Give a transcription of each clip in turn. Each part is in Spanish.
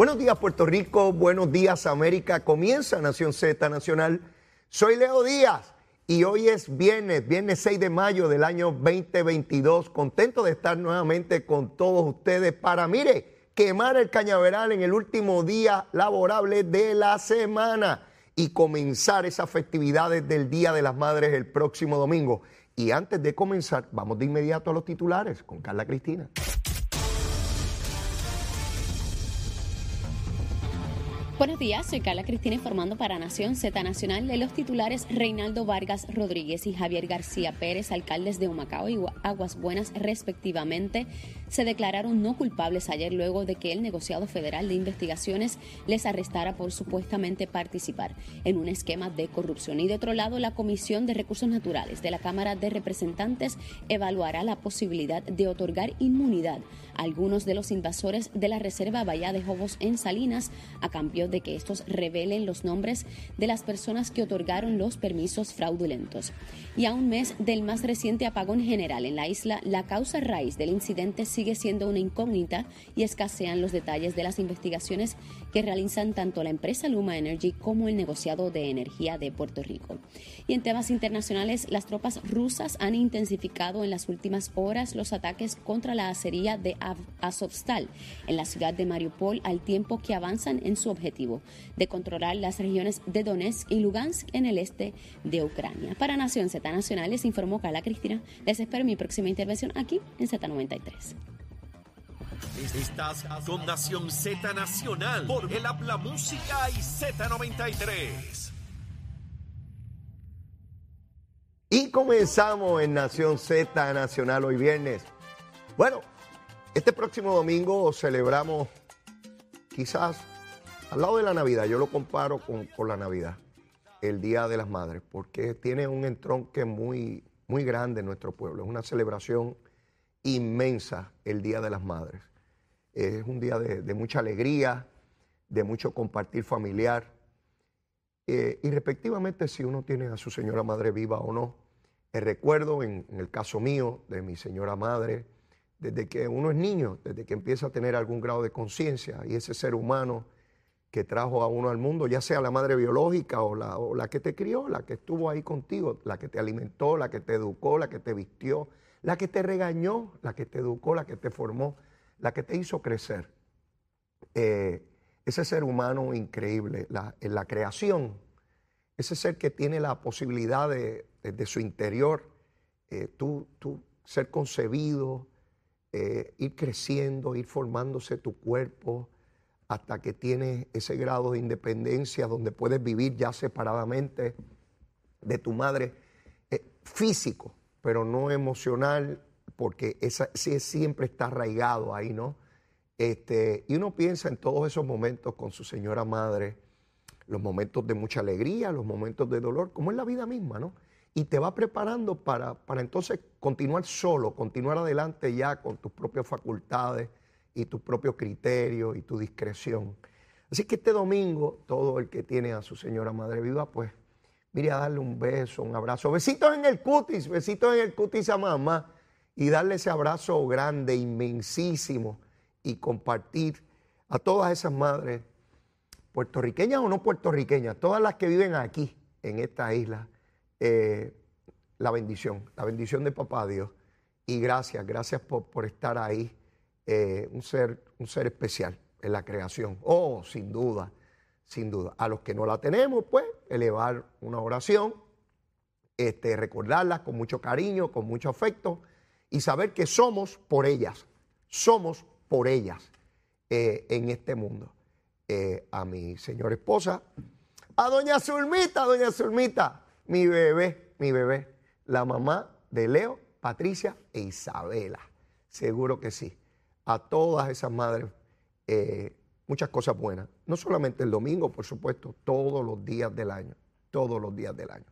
Buenos días Puerto Rico, buenos días América, comienza Nación Z Nacional. Soy Leo Díaz y hoy es viernes, viernes 6 de mayo del año 2022. Contento de estar nuevamente con todos ustedes para, mire, quemar el cañaveral en el último día laborable de la semana y comenzar esas festividades del Día de las Madres el próximo domingo. Y antes de comenzar, vamos de inmediato a los titulares con Carla Cristina. Buenos días, soy Carla Cristina informando para Nación Z Nacional de los titulares Reinaldo Vargas Rodríguez y Javier García Pérez, alcaldes de Humacao y Aguas Buenas respectivamente, se declararon no culpables ayer luego de que el negociado federal de investigaciones les arrestara por supuestamente participar en un esquema de corrupción. Y de otro lado, la Comisión de Recursos Naturales de la Cámara de Representantes evaluará la posibilidad de otorgar inmunidad algunos de los invasores de la Reserva Bahía de Jobos en Salinas a cambio de que estos revelen los nombres de las personas que otorgaron los permisos fraudulentos. Y a un mes del más reciente apagón general en la isla, la causa raíz del incidente sigue siendo una incógnita y escasean los detalles de las investigaciones que realizan tanto la empresa Luma Energy como el negociado de energía de Puerto Rico. Y en temas internacionales, las tropas rusas han intensificado en las últimas horas los ataques contra la acería de Azovstal en la ciudad de Mariupol al tiempo que avanzan en su objetivo de controlar las regiones de Donetsk y Lugansk en el este de Ucrania. Para Nación Z Nacional les informó Carla Cristina. Les espero mi próxima intervención aquí en Z93. Estás con Nación Z Nacional por el Habla Música y Z93. Y comenzamos en Nación Z Nacional hoy viernes. Bueno, este próximo domingo celebramos quizás al lado de la Navidad, yo lo comparo con, la Navidad, el Día de las Madres, porque tiene un entronque muy, muy grande en nuestro pueblo. Es una celebración inmensa el Día de las Madres. Es un día de, mucha alegría, de mucho compartir familiar. Eh, y respectivamente, si uno tiene a su señora madre viva o no, el recuerdo, en, el caso mío, de mi señora madre, desde que uno es niño, desde que empieza a tener algún grado de conciencia y ese ser humano que trajo a uno al mundo, ya sea la madre biológica o la, o la que te crió, la que estuvo ahí contigo, la que te alimentó, la que te educó, la que te vistió, la que te regañó, la que te educó, la que te formó, la que te hizo crecer. Eh, ese ser humano increíble, la, la creación, ese ser que tiene la posibilidad de, su interior, eh, tú, tú, ser concebido, eh, ir creciendo, ir formándose tu cuerpo, hasta que tienes ese grado de independencia donde puedes vivir ya separadamente de tu madre, físico, pero no emocional, porque esa, siempre está arraigado ahí, ¿no? Este, y uno piensa en todos esos momentos con su señora madre, los momentos de mucha alegría, los momentos de dolor, como es la vida misma, ¿no? Y te va preparando para, para entonces continuar solo, continuar adelante ya con tus propias facultades, y tu propio criterio y tu discreción. Así que este domingo, todo el que tiene a su señora madre viva, pues mire a darle un beso, un abrazo. Besitos en el cutis, besitos en el cutis a mamá y darle ese abrazo grande, inmensísimo y compartir a todas esas madres, puertorriqueñas o no puertorriqueñas, todas las que viven aquí, en esta isla, eh, la bendición, la bendición de papá Dios. Y gracias, gracias por, por estar ahí eh, un, ser, un ser especial en la creación. Oh, sin duda, sin duda. A los que no la tenemos, pues, elevar una oración, este, recordarlas con mucho cariño, con mucho afecto y saber que somos por ellas, somos por ellas eh, en este mundo. Eh, a mi señora esposa, a doña Zulmita, doña Zulmita, mi bebé, mi bebé, la mamá de Leo, Patricia e Isabela. Seguro que sí a todas esas madres eh, muchas cosas buenas. No solamente el domingo, por supuesto, todos los días del año, todos los días del año.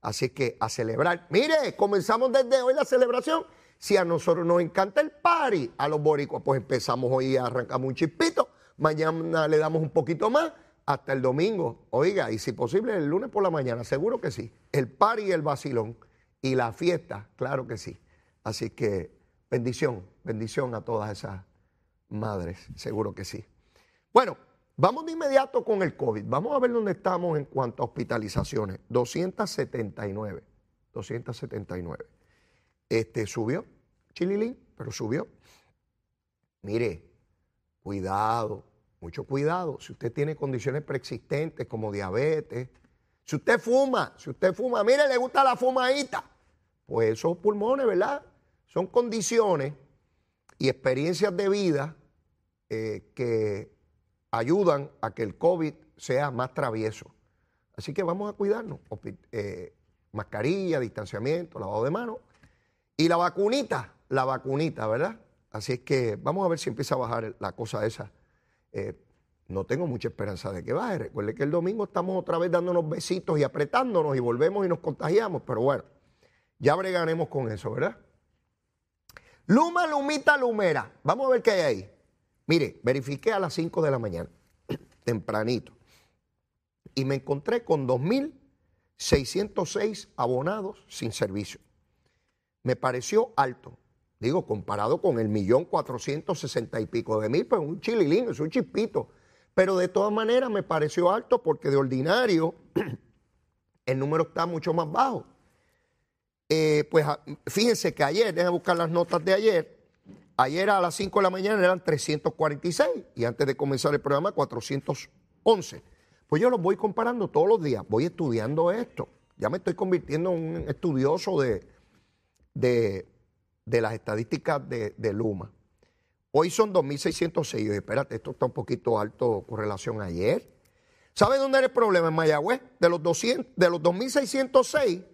Así que a celebrar. Mire, comenzamos desde hoy la celebración. Si a nosotros nos encanta el party, a los boricuas, pues empezamos hoy, arrancamos un chispito, mañana le damos un poquito más, hasta el domingo. Oiga, y si posible el lunes por la mañana, seguro que sí. El party y el vacilón y la fiesta, claro que sí. Así que Bendición, bendición a todas esas madres, seguro que sí. Bueno, Vamos de inmediato con el COVID. Vamos a ver dónde estamos en cuanto a hospitalizaciones. 279. 279. Este subió, chililín, pero subió. Mire, cuidado, mucho cuidado. Si usted tiene condiciones preexistentes como diabetes, si usted fuma, si usted fuma, mire, le gusta la fumadita, pues esos pulmones, ¿verdad? Son condiciones y experiencias de vida eh, que ayudan a que el COVID sea más travieso. Así que vamos a cuidarnos. Eh, mascarilla, distanciamiento, lavado de manos. Y la vacunita, la vacunita, ¿verdad? Así es que vamos a ver si empieza a bajar la cosa esa. Eh, no tengo mucha esperanza de que baje. Recuerde que el domingo estamos otra vez dándonos besitos y apretándonos y volvemos y nos contagiamos. Pero bueno, ya bregaremos con eso, ¿verdad? Luma, Lumita, Lumera. Vamos a ver qué hay ahí. Mire, verifiqué a las 5 de la mañana, tempranito, y me encontré con 2.606 abonados sin servicio. Me pareció alto. Digo, comparado con el millón cuatrocientos sesenta y pico de mil, pues un chililín, es un chispito. Pero de todas maneras me pareció alto porque de ordinario el número está mucho más bajo. Eh, pues ah, fíjense que ayer, déjenme buscar las notas de ayer, ayer a las 5 de la mañana eran 346 y antes de comenzar el programa 411. Pues yo los voy comparando todos los días, voy estudiando esto. Ya me estoy convirtiendo en un estudioso de, de, de las estadísticas de, Luma. Hoy son 2.606. Espérate, esto está un poquito alto con relación a ayer. ¿Sabe dónde era el problema? En Mayagüez. De los, 200, de los 2.606,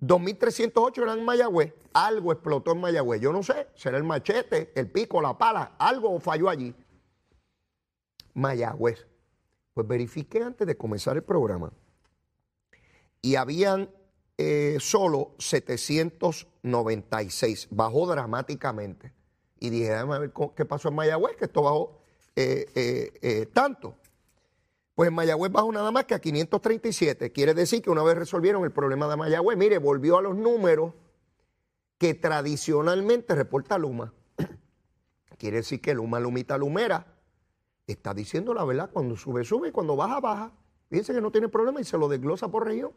2.308 eran en Mayagüez. Algo explotó en Mayagüez. Yo no sé, será el machete, el pico, la pala. Algo falló allí. Mayagüez. Pues verifiqué antes de comenzar el programa. Y habían eh, solo 796. Bajó dramáticamente. Y dije, déjame ver qué pasó en Mayagüez, que esto bajó eh, eh, tanto. Pues en Mayagüez bajó nada más que a 537. Quiere decir que una vez resolvieron el problema de Mayagüez, mire, volvió a los números que tradicionalmente reporta Luma. Quiere decir que Luma, Lumita, Lumera está diciendo la verdad. Cuando sube, sube y cuando baja, baja. Fíjense que no tiene problema y se lo desglosa por región.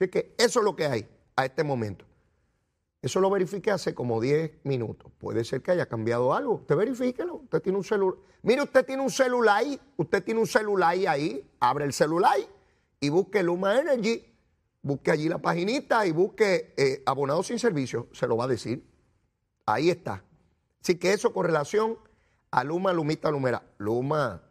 Así que eso es lo que hay a este momento. Eso lo verifiqué hace como 10 minutos. Puede ser que haya cambiado algo. Usted verifíquelo. Usted tiene un celular. Mire, usted tiene un celular ahí. Usted tiene un celular ahí. Abre el celular y busque Luma Energy. Busque allí la paginita y busque eh, abonado sin servicio. Se lo va a decir. Ahí está. Así que eso con relación a Luma, Lumita, Lumera. Luma,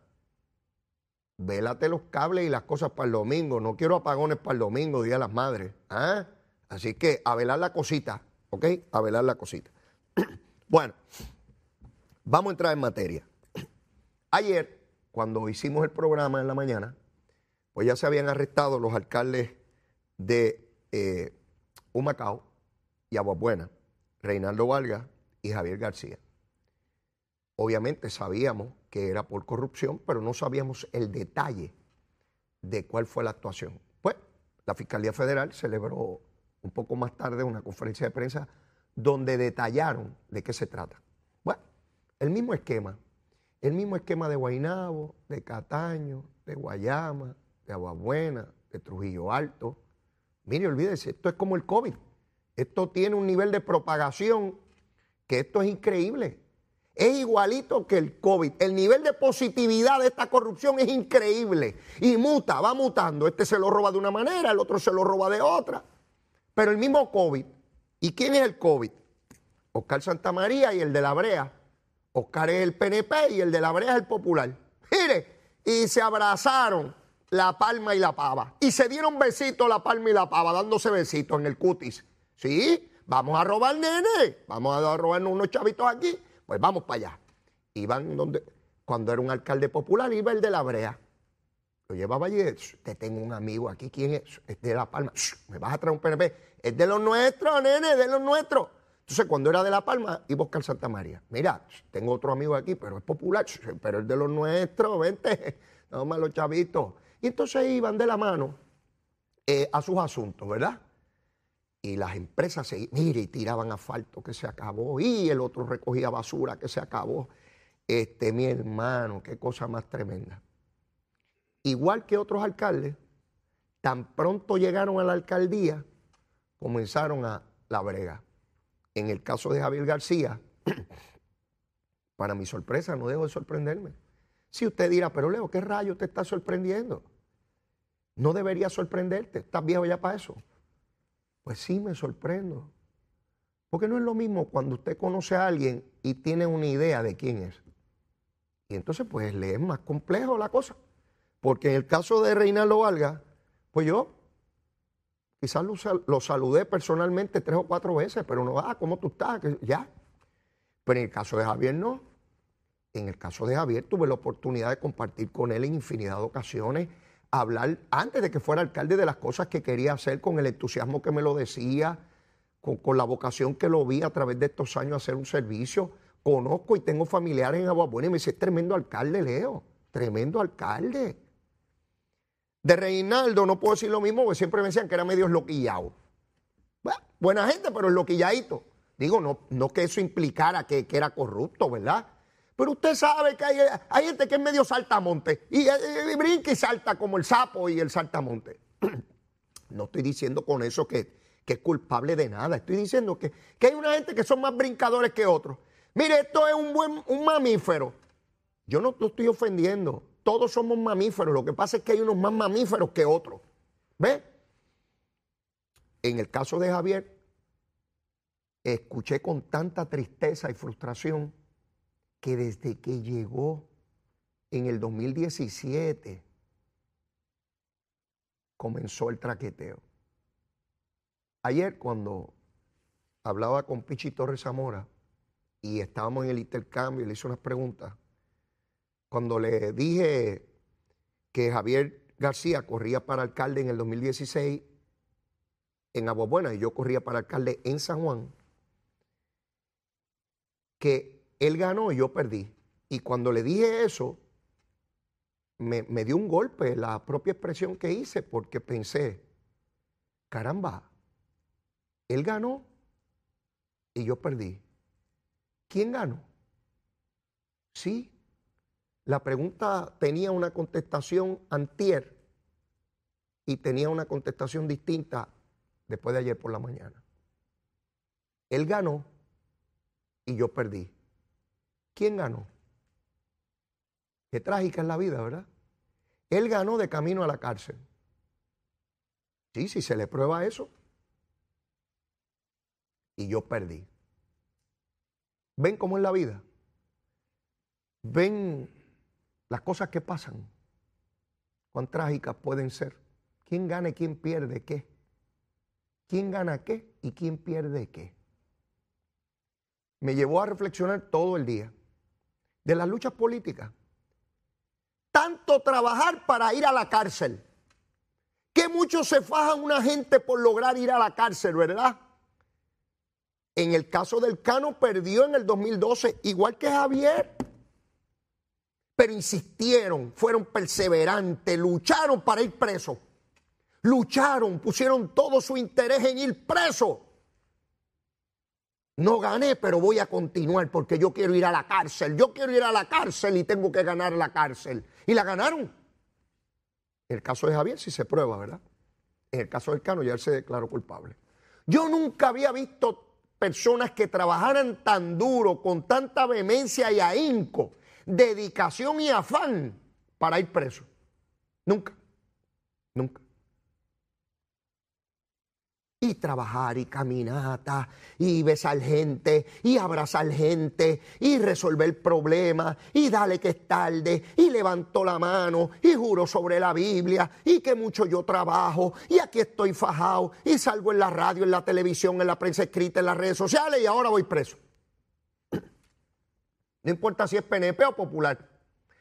vélate los cables y las cosas para el domingo. No quiero apagones para el domingo, Día de las Madres. ¿ah? Así que a velar la cosita, ¿ok? A velar la cosita. bueno, vamos a entrar en materia. Ayer, cuando hicimos el programa en la mañana, pues ya se habían arrestado los alcaldes de eh, Humacao y Aguabuena, Reinaldo Valga y Javier García. Obviamente sabíamos que era por corrupción, pero no sabíamos el detalle de cuál fue la actuación. Pues la Fiscalía Federal celebró un poco más tarde una conferencia de prensa donde detallaron de qué se trata. Bueno, el mismo esquema, el mismo esquema de Guainabo, de Cataño, de Guayama, de Aguabuena, de Trujillo Alto. Mire, olvídese, esto es como el COVID. Esto tiene un nivel de propagación que esto es increíble es igualito que el COVID. El nivel de positividad de esta corrupción es increíble y muta, va mutando. Este se lo roba de una manera, el otro se lo roba de otra. Pero el mismo COVID. ¿Y quién es el COVID? Oscar Santamaría y el de la Brea. Oscar es el PNP y el de la Brea es el Popular. Mire, y se abrazaron la palma y la pava. Y se dieron besitos la palma y la pava, dándose besitos en el cutis. Sí, vamos a robar nene, vamos a robarnos unos chavitos aquí pues vamos para allá. Iban donde, cuando era un alcalde popular, iba el de la brea. Lo llevaba allí, te tengo un amigo aquí, ¿quién es? Es de La Palma. Me vas a traer un PNP. Es de los nuestros, nene, de los nuestros. Entonces, cuando era de La Palma, iba a buscar Santa María. Mira, tengo otro amigo aquí, pero es popular, pero es de los nuestros, vente, no más los chavitos. Y entonces iban de la mano eh, a sus asuntos, ¿verdad? Y las empresas se, mire, y tiraban asfalto que se acabó, y el otro recogía basura que se acabó. Este, mi hermano, qué cosa más tremenda. Igual que otros alcaldes, tan pronto llegaron a la alcaldía, comenzaron a la brega. En el caso de Javier García, para mi sorpresa, no dejo de sorprenderme. Si usted dirá, pero Leo, ¿qué rayo te está sorprendiendo? No debería sorprenderte, estás viejo ya para eso. Pues sí, me sorprendo. Porque no es lo mismo cuando usted conoce a alguien y tiene una idea de quién es. Y entonces, pues le es más complejo la cosa. Porque en el caso de Reinaldo Valga, pues yo quizás lo, saludé personalmente tres o cuatro veces, pero no, ah, ¿cómo tú estás? Ya. Pero en el caso de Javier no. En el caso de Javier tuve la oportunidad de compartir con él en infinidad de ocasiones, hablar antes de que fuera alcalde de las cosas que quería hacer, con el entusiasmo que me lo decía, con, la vocación que lo vi a través de estos años hacer un servicio. Conozco y tengo familiares en Aguabuena y me dice, tremendo alcalde, Leo, tremendo alcalde. De Reinaldo no puedo decir lo mismo, porque siempre me decían que era medio loquillado. buena gente, pero es loquilladito. Digo, no, no que eso implicara que, era corrupto, ¿verdad? Pero usted sabe que hay, gente que es medio saltamonte y, brinca y salta como el sapo y el saltamonte. no estoy diciendo con eso que, que, es culpable de nada. Estoy diciendo que, que, hay una gente que son más brincadores que otros. Mire, esto es un buen un mamífero. Yo no lo estoy ofendiendo todos somos mamíferos. Lo que pasa es que hay unos más mamíferos que otros. ¿Ve? En el caso de Javier, escuché con tanta tristeza y frustración que desde que llegó en el 2017 comenzó el traqueteo. Ayer cuando hablaba con Pichi Torres Zamora y estábamos en el intercambio y le hice unas preguntas, cuando le dije que Javier García corría para alcalde en el 2016 en Aguabuena y yo corría para alcalde en San Juan, que él ganó y yo perdí. Y cuando le dije eso, me, me dio un golpe la propia expresión que hice porque pensé, caramba, él ganó y yo perdí. ¿Quién ganó? Sí, la pregunta tenía una contestación antier y tenía una contestación distinta después de ayer por la mañana. Él ganó y yo perdí. ¿Quién ganó? Qué trágica es la vida, ¿verdad? Él ganó de camino a la cárcel. Sí, si se le prueba eso. Y yo perdí. ¿Ven cómo es la vida? ¿Ven las cosas que pasan, cuán trágicas pueden ser. ¿Quién gana y quién pierde qué? ¿Quién gana qué y quién pierde qué? Me llevó a reflexionar todo el día de las luchas políticas. Tanto trabajar para ir a la cárcel. Que muchos se fajan una gente por lograr ir a la cárcel, ¿verdad? En el caso del Cano perdió en el 2012, igual que Javier pero insistieron, fueron perseverantes, lucharon para ir preso. Lucharon, pusieron todo su interés en ir preso. No gané, pero voy a continuar porque yo quiero ir a la cárcel. Yo quiero ir a la cárcel y tengo que ganar la cárcel. Y la ganaron. En el caso de Javier sí se prueba, ¿verdad? En el caso del Cano ya él se declaró culpable. Yo nunca había visto personas que trabajaran tan duro, con tanta vehemencia y ahínco dedicación y afán para ir preso. Nunca, nunca. Y trabajar y caminata y besar gente y abrazar gente y resolver problemas y dale que es tarde y levantó la mano y juro sobre la Biblia y que mucho yo trabajo y aquí estoy fajado y salgo en la radio, en la televisión, en la prensa escrita, en las redes sociales y ahora voy preso. No importa si es PNP o popular.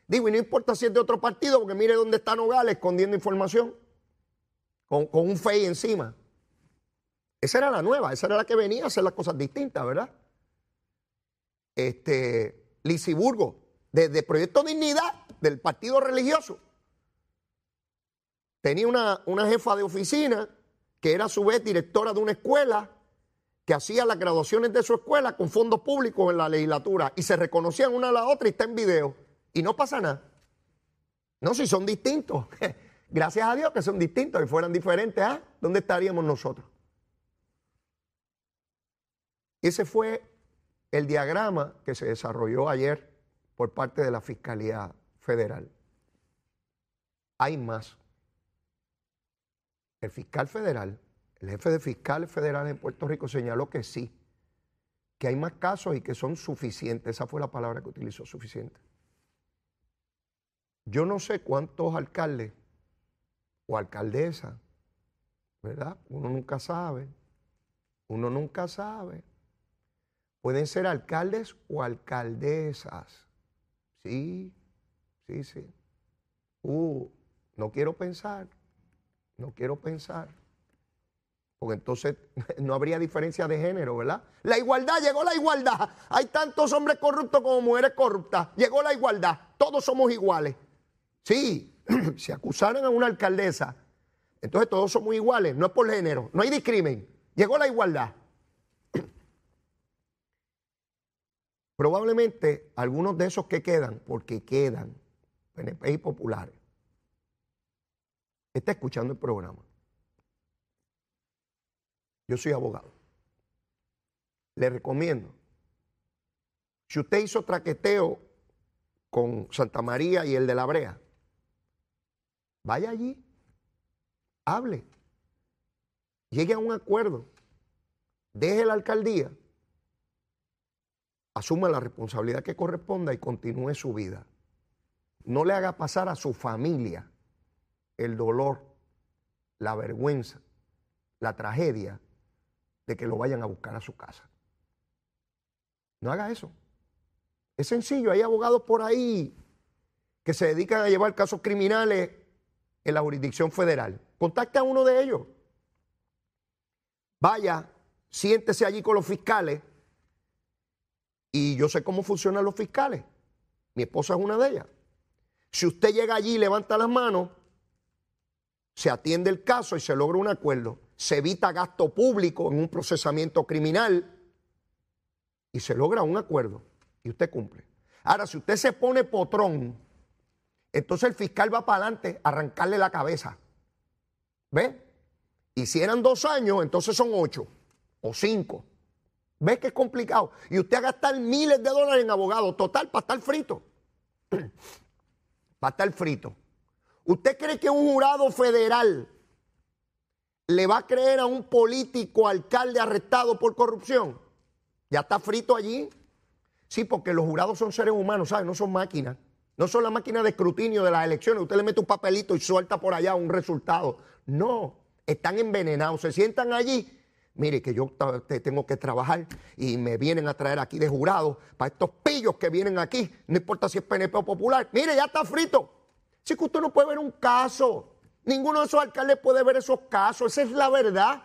Digo, y no importa si es de otro partido, porque mire dónde está Nogales escondiendo información con, un FEI encima. Esa era la nueva, esa era la que venía a hacer las cosas distintas, ¿verdad? Este, Lisiburgo, desde Proyecto Dignidad, del partido religioso, tenía una, una jefa de oficina que era a su vez directora de una escuela que hacía las graduaciones de su escuela con fondos públicos en la legislatura y se reconocían una a la otra y está en video. Y no pasa nada. No, si son distintos. Gracias a Dios que son distintos. Si fueran diferentes, ¿ah? ¿dónde estaríamos nosotros? Ese fue el diagrama que se desarrolló ayer por parte de la Fiscalía Federal. Hay más. El fiscal federal, el jefe de fiscales federales en Puerto Rico señaló que sí, que hay más casos y que son suficientes. Esa fue la palabra que utilizó, suficiente. Yo no sé cuántos alcaldes o alcaldesas, ¿verdad? Uno nunca sabe. Uno nunca sabe. Pueden ser alcaldes o alcaldesas. Sí, sí, sí. Uh, no quiero pensar, no quiero pensar. Porque entonces no habría diferencia de género, ¿verdad? La igualdad, llegó la igualdad. Hay tantos hombres corruptos como mujeres corruptas. Llegó la igualdad. Todos somos iguales. Sí, si acusaran a una alcaldesa, entonces todos somos iguales. No es por género. No hay discrimen. Llegó la igualdad. Probablemente algunos de esos que quedan, porque quedan, PNP y populares, está escuchando el programa. Yo soy abogado. Le recomiendo, si usted hizo traqueteo con Santa María y el de la Brea, vaya allí, hable, llegue a un acuerdo, deje la alcaldía asuma la responsabilidad que corresponda y continúe su vida. No le haga pasar a su familia el dolor, la vergüenza, la tragedia de que lo vayan a buscar a su casa. No haga eso. Es sencillo, hay abogados por ahí que se dedican a llevar casos criminales en la jurisdicción federal. Contacte a uno de ellos. Vaya, siéntese allí con los fiscales y yo sé cómo funcionan los fiscales. Mi esposa es una de ellas. Si usted llega allí y levanta las manos, se atiende el caso y se logra un acuerdo. Se evita gasto público en un procesamiento criminal y se logra un acuerdo y usted cumple. Ahora, si usted se pone potrón, entonces el fiscal va para adelante a arrancarle la cabeza. ¿Ve? Y si eran dos años, entonces son ocho o cinco. ¿Ves que es complicado? Y usted a gastar miles de dólares en abogados, total, para estar frito. para estar frito. ¿Usted cree que un jurado federal le va a creer a un político alcalde arrestado por corrupción? ¿Ya está frito allí? Sí, porque los jurados son seres humanos, ¿sabes? No son máquinas. No son la máquina de escrutinio de las elecciones. Usted le mete un papelito y suelta por allá un resultado. No, están envenenados. Se sientan allí mire que yo tengo que trabajar y me vienen a traer aquí de jurado para estos pillos que vienen aquí, no importa si es PNP o popular, mire, ya está frito. Si que usted no puede ver un caso, ninguno de esos alcaldes puede ver esos casos, esa es la verdad.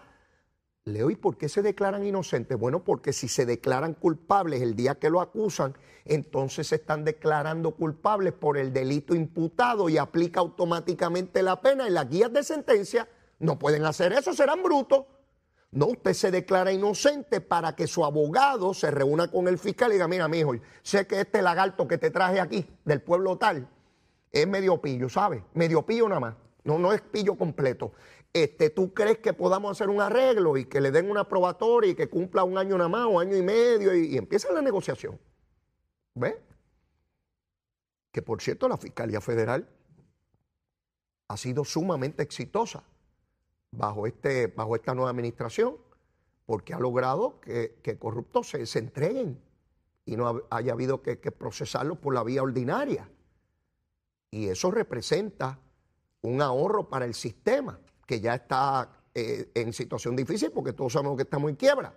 Leo, ¿y por qué se declaran inocentes? Bueno, porque si se declaran culpables el día que lo acusan, entonces se están declarando culpables por el delito imputado y aplica automáticamente la pena. En las guías de sentencia no pueden hacer eso, serán brutos. No, usted se declara inocente para que su abogado se reúna con el fiscal y diga, mira, mi hijo, sé que este lagarto que te traje aquí del pueblo tal es medio pillo, ¿sabes? Medio pillo nada más. No, no es pillo completo. Este, ¿Tú crees que podamos hacer un arreglo y que le den una probatoria y que cumpla un año nada más o año y medio y, y empieza la negociación? ¿Ve? Que por cierto, la Fiscalía Federal ha sido sumamente exitosa bajo, este, bajo esta nueva administración, porque ha logrado que, corruptos se, entreguen y no haya habido que, procesarlos por la vía ordinaria. Y eso representa un ahorro para el sistema, que ya está eh, en situación difícil porque todos sabemos que estamos en quiebra.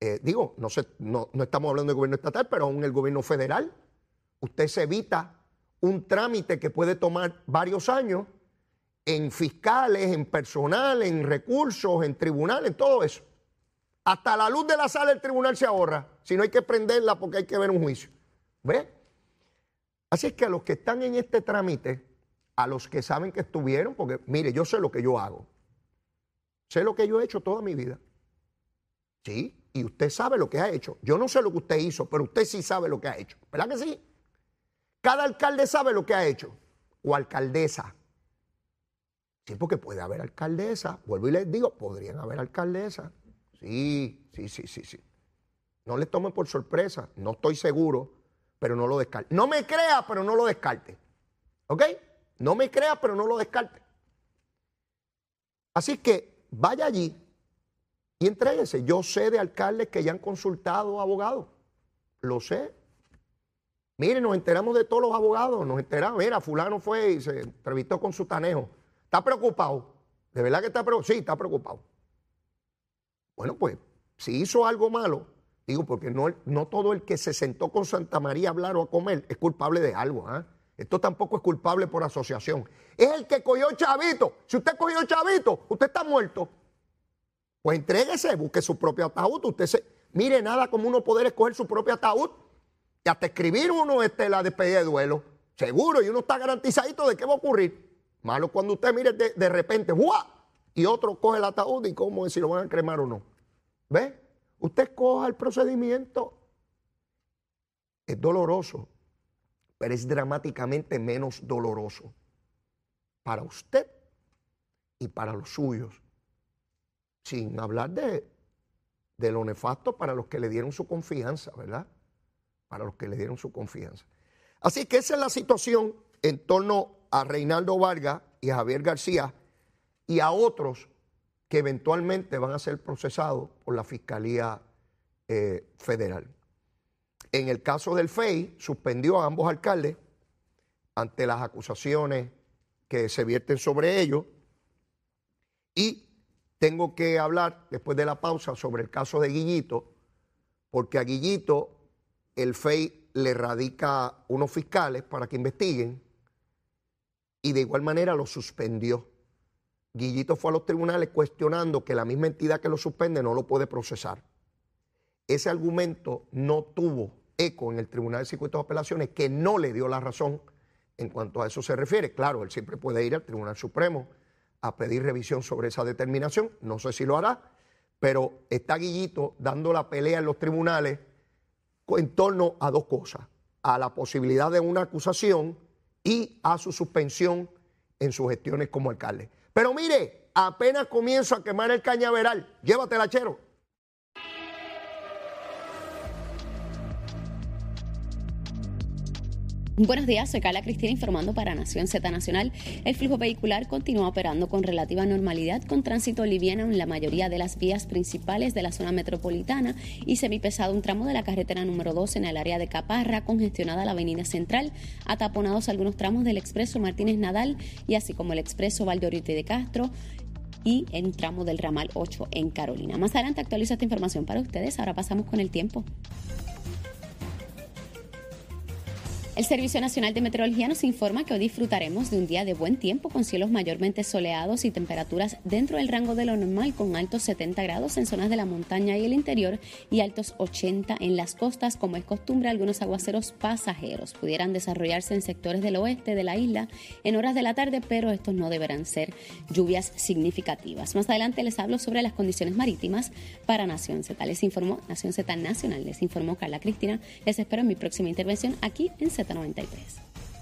Eh, digo, no, no, no, estamos hablando del gobierno estatal, pero aún el gobierno federal. Usted se evita un trámite que puede tomar varios años en fiscales, en personal, en recursos, en tribunal, en todo eso. Hasta la luz de la sala del tribunal se ahorra, si no hay que prenderla porque hay que ver un juicio. ¿Ve? Así es que a los que están en este trámite, a los que saben que estuvieron, porque mire, yo sé lo que yo hago. Sé lo que yo he hecho toda mi vida. Sí, y usted sabe lo que ha hecho. Yo no sé lo que usted hizo, pero usted sí sabe lo que ha hecho. ¿Verdad que sí? Cada alcalde sabe lo que ha hecho. O alcaldesa. Sí, porque puede haber alcaldesa. Vuelvo y les digo, podrían haber alcaldesa. Sí, sí, sí, sí, sí. No les tomen por sorpresa. No estoy seguro, pero no lo descarte. No me crea, pero no lo descarte. ¿Ok? No me crea, pero no lo descarte. Así que vaya allí y entréguese. Yo sé de alcaldes que ya han consultado abogados. Lo sé. Miren, nos enteramos de todos los abogados. Nos enteramos. Mira, fulano fue y se entrevistó con su tanejo. Está preocupado. ¿De verdad que está preocupado? Sí, está preocupado. Bueno, pues, si hizo algo malo, digo, porque no, no todo el que se sentó con Santa María a hablar o a comer es culpable de algo. ¿ah? Esto tampoco es culpable por asociación. Es el que cogió chavito. Si usted cogió chavito, usted está muerto. Pues entréguese, busque su propio ataúd. Usted se, mire, nada como uno poder escoger su propio ataúd y hasta escribir uno este, la despedida de duelo. Seguro, y uno está garantizadito de qué va a ocurrir. Malo cuando usted mire de, repente, ¡buah! Y otro coge el ataúd y cómo si lo van a cremar o no. ¿Ve? Usted coja el procedimiento. Es doloroso, pero es dramáticamente menos doloroso para usted y para los suyos. Sin hablar de, de lo nefasto para los que le dieron su confianza, ¿verdad? Para los que le dieron su confianza. Así que esa es la situación en torno a Reinaldo Vargas y a Javier García y a otros que eventualmente van a ser procesados por la Fiscalía eh, Federal. En el caso del FEI, suspendió a ambos alcaldes ante las acusaciones que se vierten sobre ellos. Y tengo que hablar después de la pausa sobre el caso de Guillito, porque a Guillito el FEI le radica unos fiscales para que investiguen y de igual manera lo suspendió. Guillito fue a los tribunales cuestionando que la misma entidad que lo suspende no lo puede procesar. Ese argumento no tuvo eco en el Tribunal de Circuitos de Apelaciones, que no le dio la razón en cuanto a eso se refiere. Claro, él siempre puede ir al Tribunal Supremo a pedir revisión sobre esa determinación, no sé si lo hará, pero está Guillito dando la pelea en los tribunales en torno a dos cosas, a la posibilidad de una acusación y a su suspensión en sus gestiones como alcalde. Pero mire, apenas comienzo a quemar el cañaveral, llévatela, chero. Buenos días, soy Carla Cristina informando para Nación Z Nacional. El flujo vehicular continúa operando con relativa normalidad con tránsito liviano en la mayoría de las vías principales de la zona metropolitana y semipesado un tramo de la carretera número 2 en el área de Caparra, congestionada la avenida central, ataponados algunos tramos del expreso Martínez Nadal y así como el expreso Valdoriote de Castro y en tramo del ramal 8 en Carolina. Más adelante actualizo esta información para ustedes. Ahora pasamos con el tiempo. El Servicio Nacional de Meteorología nos informa que hoy disfrutaremos de un día de buen tiempo con cielos mayormente soleados y temperaturas dentro del rango de lo normal con altos 70 grados en zonas de la montaña y el interior y altos 80 en las costas. Como es costumbre, algunos aguaceros pasajeros pudieran desarrollarse en sectores del oeste de la isla en horas de la tarde, pero estos no deberán ser lluvias significativas. Más adelante les hablo sobre las condiciones marítimas para Nación Z. Les informó Nación Z Nacional, les informó Carla Cristina. Les espero en mi próxima intervención aquí en Z 93.